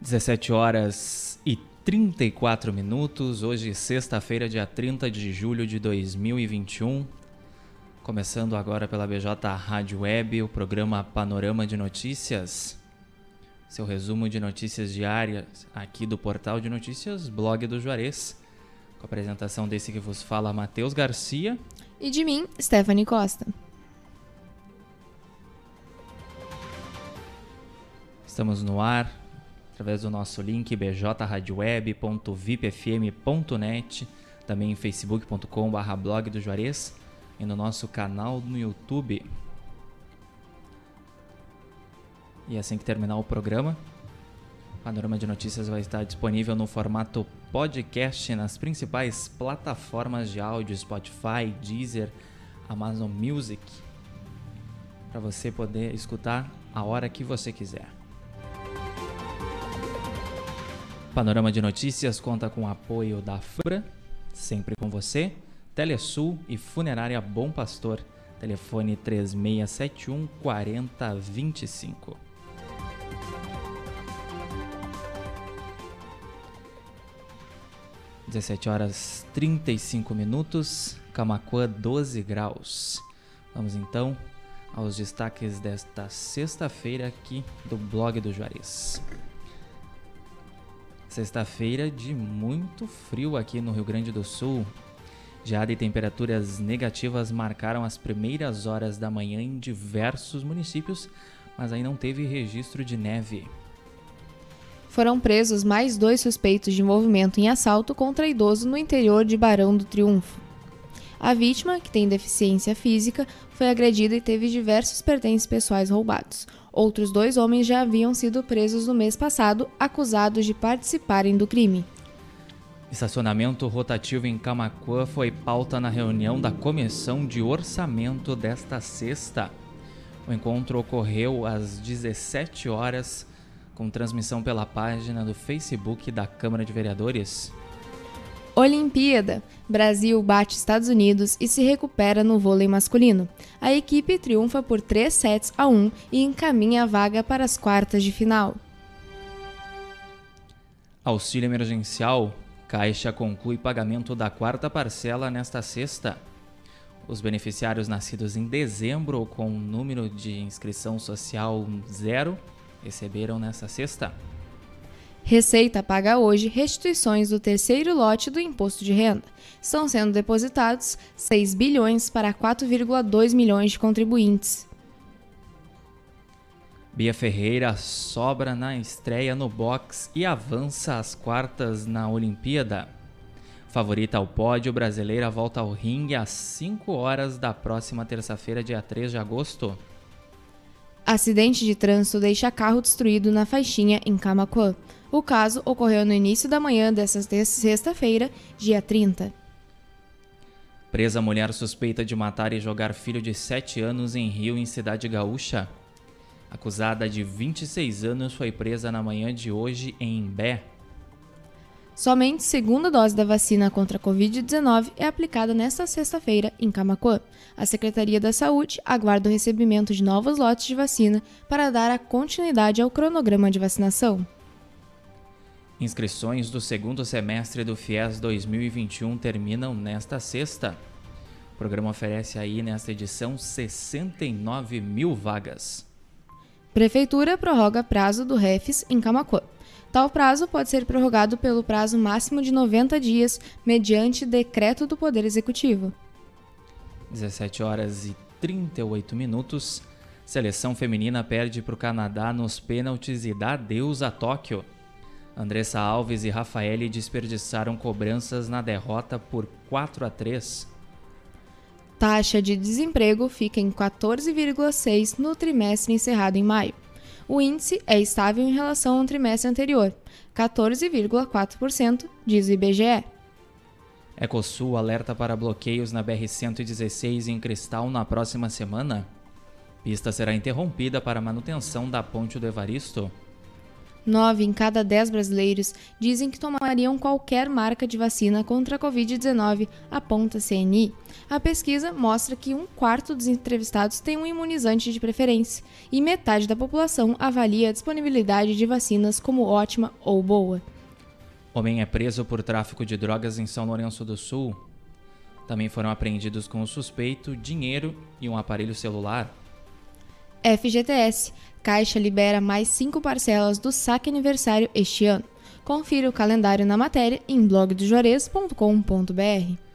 17 horas e 34 minutos, hoje sexta-feira, dia 30 de julho de 2021. Começando agora pela BJ Rádio Web, o programa Panorama de Notícias. Seu resumo de notícias diárias aqui do portal de notícias Blog do Juarez. Com a apresentação desse que vos fala Matheus Garcia. E de mim, Stephanie Costa. Estamos no ar através do nosso link bjradioweb.vipfm.net, também em facebook.com.br blog do Juarez e no nosso canal no YouTube. E assim que terminar o programa, o Panorama de Notícias vai estar disponível no formato podcast nas principais plataformas de áudio, Spotify, Deezer, Amazon Music, para você poder escutar a hora que você quiser. Panorama de Notícias conta com o apoio da FUBRA, sempre com você, Telesul e Funerária Bom Pastor. Telefone 3671 4025. Dezessete horas 35 minutos, Camacuã 12 graus. Vamos então aos destaques desta sexta-feira aqui do blog do Juarez. Sexta-feira de muito frio aqui no Rio Grande do Sul. Geada e temperaturas negativas marcaram as primeiras horas da manhã em diversos municípios, mas aí não teve registro de neve. Foram presos mais dois suspeitos de envolvimento em assalto contra idoso no interior de Barão do Triunfo. A vítima, que tem deficiência física, foi agredida e teve diversos pertences pessoais roubados. Outros dois homens já haviam sido presos no mês passado, acusados de participarem do crime. Estacionamento rotativo em Camacuã foi pauta na reunião da Comissão de Orçamento desta sexta. O encontro ocorreu às 17 horas, com transmissão pela página do Facebook da Câmara de Vereadores. Olimpíada. Brasil bate Estados Unidos e se recupera no vôlei masculino. A equipe triunfa por 3 sets a 1 e encaminha a vaga para as quartas de final. Auxílio emergencial. Caixa conclui pagamento da quarta parcela nesta sexta. Os beneficiários nascidos em dezembro com número de inscrição social zero receberam nesta sexta. Receita paga hoje restituições do terceiro lote do imposto de renda. Estão sendo depositados 6 bilhões para 4,2 milhões de contribuintes. Bia Ferreira sobra na estreia no box e avança às quartas na Olimpíada. Favorita ao pódio, brasileira volta ao ringue às 5 horas da próxima terça-feira, dia 3 de agosto. Acidente de trânsito deixa carro destruído na faixinha em Camacuã. O caso ocorreu no início da manhã desta sexta-feira, dia 30. Presa mulher suspeita de matar e jogar filho de 7 anos em Rio, em Cidade Gaúcha. Acusada de 26 anos foi presa na manhã de hoje em Imbé. Somente segunda dose da vacina contra a Covid-19 é aplicada nesta sexta-feira em Camacuã. A Secretaria da Saúde aguarda o recebimento de novos lotes de vacina para dar a continuidade ao cronograma de vacinação. Inscrições do segundo semestre do FIES 2021 terminam nesta sexta. O programa oferece aí nesta edição 69 mil vagas. Prefeitura prorroga prazo do REFES em Camacuã. Tal prazo pode ser prorrogado pelo prazo máximo de 90 dias, mediante decreto do Poder Executivo. 17 horas e 38 minutos. Seleção feminina perde para o Canadá nos pênaltis e dá adeus a Tóquio. Andressa Alves e Rafaele desperdiçaram cobranças na derrota por 4 a 3. Taxa de desemprego fica em 14,6 no trimestre encerrado em maio. O índice é estável em relação ao trimestre anterior, 14,4%, diz o IBGE. Ecosul alerta para bloqueios na BR-116 em Cristal na próxima semana. Pista será interrompida para manutenção da Ponte do Evaristo. Nove em cada dez brasileiros dizem que tomariam qualquer marca de vacina contra a Covid-19, aponta a CNI. A pesquisa mostra que um quarto dos entrevistados tem um imunizante de preferência e metade da população avalia a disponibilidade de vacinas como ótima ou boa. Homem é preso por tráfico de drogas em São Lourenço do Sul. Também foram apreendidos com o suspeito dinheiro e um aparelho celular. FGTS. Caixa libera mais cinco parcelas do saque aniversário este ano. Confira o calendário na matéria em blogdojores.com.br.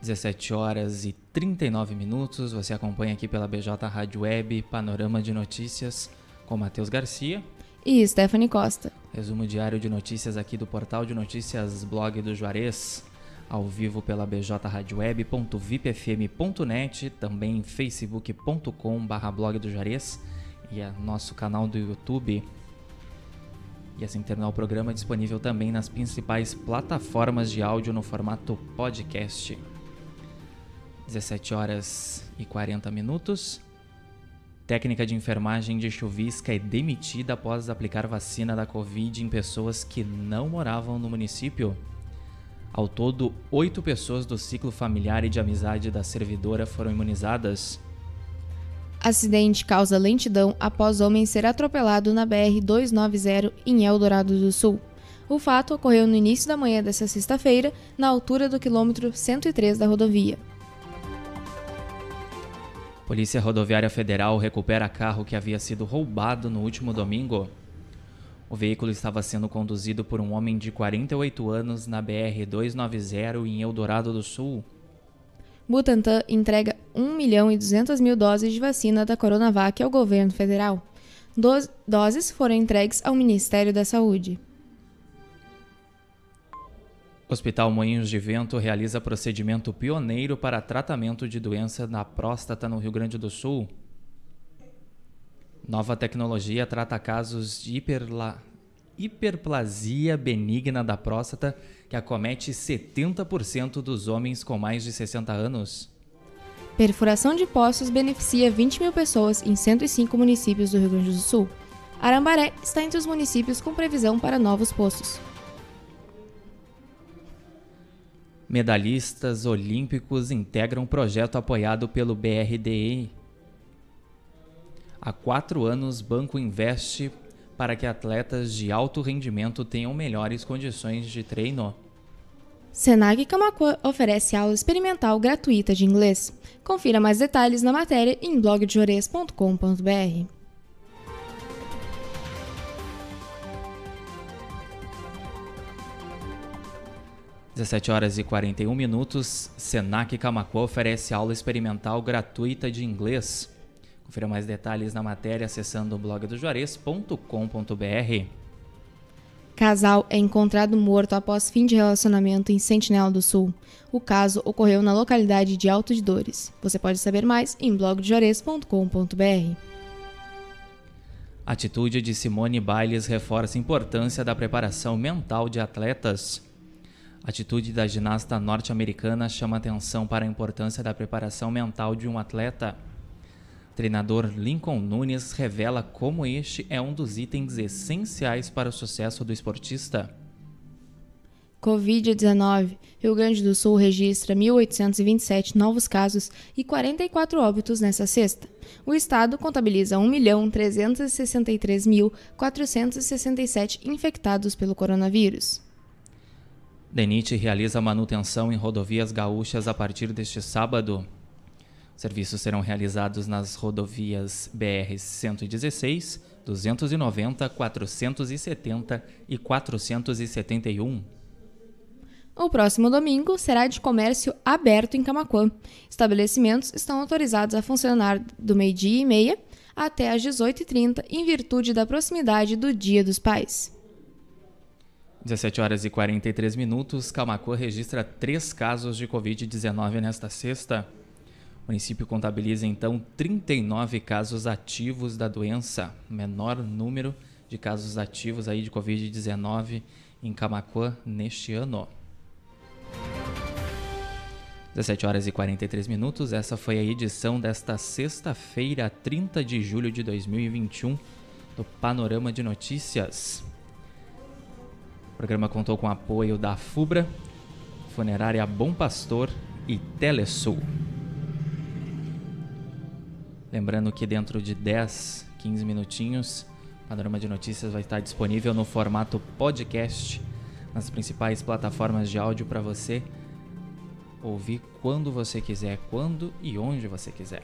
17 horas e 39 minutos. Você acompanha aqui pela BJ Rádio Web Panorama de Notícias com Matheus Garcia e Stephanie Costa. Resumo diário de notícias aqui do portal de notícias Blog do Juarez, ao vivo pela bjradioweb.vipfm.net, também facebook.com/blog do Juarez e nosso canal do YouTube. E assim terminar o programa disponível também nas principais plataformas de áudio no formato podcast. 17 horas e 40 minutos. Técnica de enfermagem de Chuvisca é demitida após aplicar vacina da Covid em pessoas que não moravam no município. Ao todo, oito pessoas do ciclo familiar e de amizade da servidora foram imunizadas. Acidente causa lentidão após homem ser atropelado na BR-290 em Eldorado do Sul. O fato ocorreu no início da manhã desta sexta-feira, na altura do quilômetro 103 da rodovia. Polícia Rodoviária Federal recupera carro que havia sido roubado no último domingo. O veículo estava sendo conduzido por um homem de 48 anos na BR-290 em Eldorado do Sul. Butantan entrega 1 milhão e 200 mil doses de vacina da Coronavac ao governo federal. Doze doses foram entregues ao Ministério da Saúde. Hospital Moinhos de Vento realiza procedimento pioneiro para tratamento de doença na próstata no Rio Grande do Sul. Nova tecnologia trata casos de hiperla... hiperplasia benigna da próstata que acomete 70% dos homens com mais de 60 anos. Perfuração de poços beneficia 20 mil pessoas em 105 municípios do Rio Grande do Sul. Arambaré está entre os municípios com previsão para novos poços. Medalhistas olímpicos integram projeto apoiado pelo BRDE. Há quatro anos, banco investe para que atletas de alto rendimento tenham melhores condições de treino. Senag Camacuã oferece aula experimental gratuita de inglês. Confira mais detalhes na matéria em blogdejores.com.br. 17 horas e 41 minutos, Senac Camacuã oferece aula experimental gratuita de inglês. Confira mais detalhes na matéria acessando o blog do Juarez.com.br. Casal é encontrado morto após fim de relacionamento em Sentinela do Sul. O caso ocorreu na localidade de Alto de Dores. Você pode saber mais em blogdejores.com.br. Atitude de Simone Biles reforça a importância da preparação mental de atletas. A atitude da ginasta norte-americana chama atenção para a importância da preparação mental de um atleta. Treinador Lincoln Nunes revela como este é um dos itens essenciais para o sucesso do esportista. Covid-19. Rio Grande do Sul registra 1.827 novos casos e 44 óbitos nesta sexta. O estado contabiliza 1.363.467 infectados pelo coronavírus. DENIT realiza manutenção em rodovias gaúchas a partir deste sábado. Serviços serão realizados nas rodovias BR 116, 290, 470 e 471. O próximo domingo será de comércio aberto em Camaquã. Estabelecimentos estão autorizados a funcionar do meio-dia e meia até às 18h30 em virtude da proximidade do Dia dos Pais. 17 horas e 43 minutos, Camacuã registra três casos de Covid-19 nesta sexta. O município contabiliza então 39 casos ativos da doença, menor número de casos ativos aí de Covid-19 em Camacuã neste ano. 17 horas e 43 minutos, essa foi a edição desta sexta-feira, 30 de julho de 2021, do Panorama de Notícias. programa contou com apoio da FUBRA, Funerária Bom Pastor e Telesul. Lembrando que dentro de 10, 15 minutinhos, o Panorama de Notícias vai estar disponível no formato podcast nas principais plataformas de áudio para você ouvir quando você quiser, quando e onde você quiser.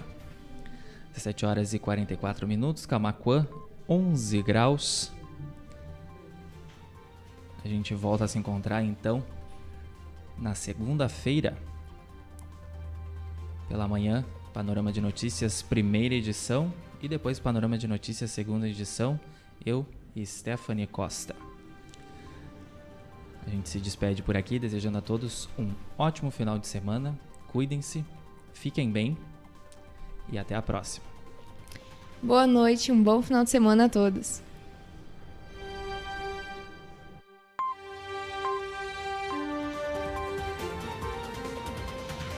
17 horas e 44 minutos, Camacuã, 11 graus. A gente volta a se encontrar então na segunda-feira, pela manhã, Panorama de Notícias, primeira edição, e depois Panorama de Notícias, segunda edição, eu e Stephanie Costa. A gente se despede por aqui, desejando a todos um ótimo final de semana. Cuidem-se, fiquem bem e até a próxima. Boa noite, um bom final de semana a todos.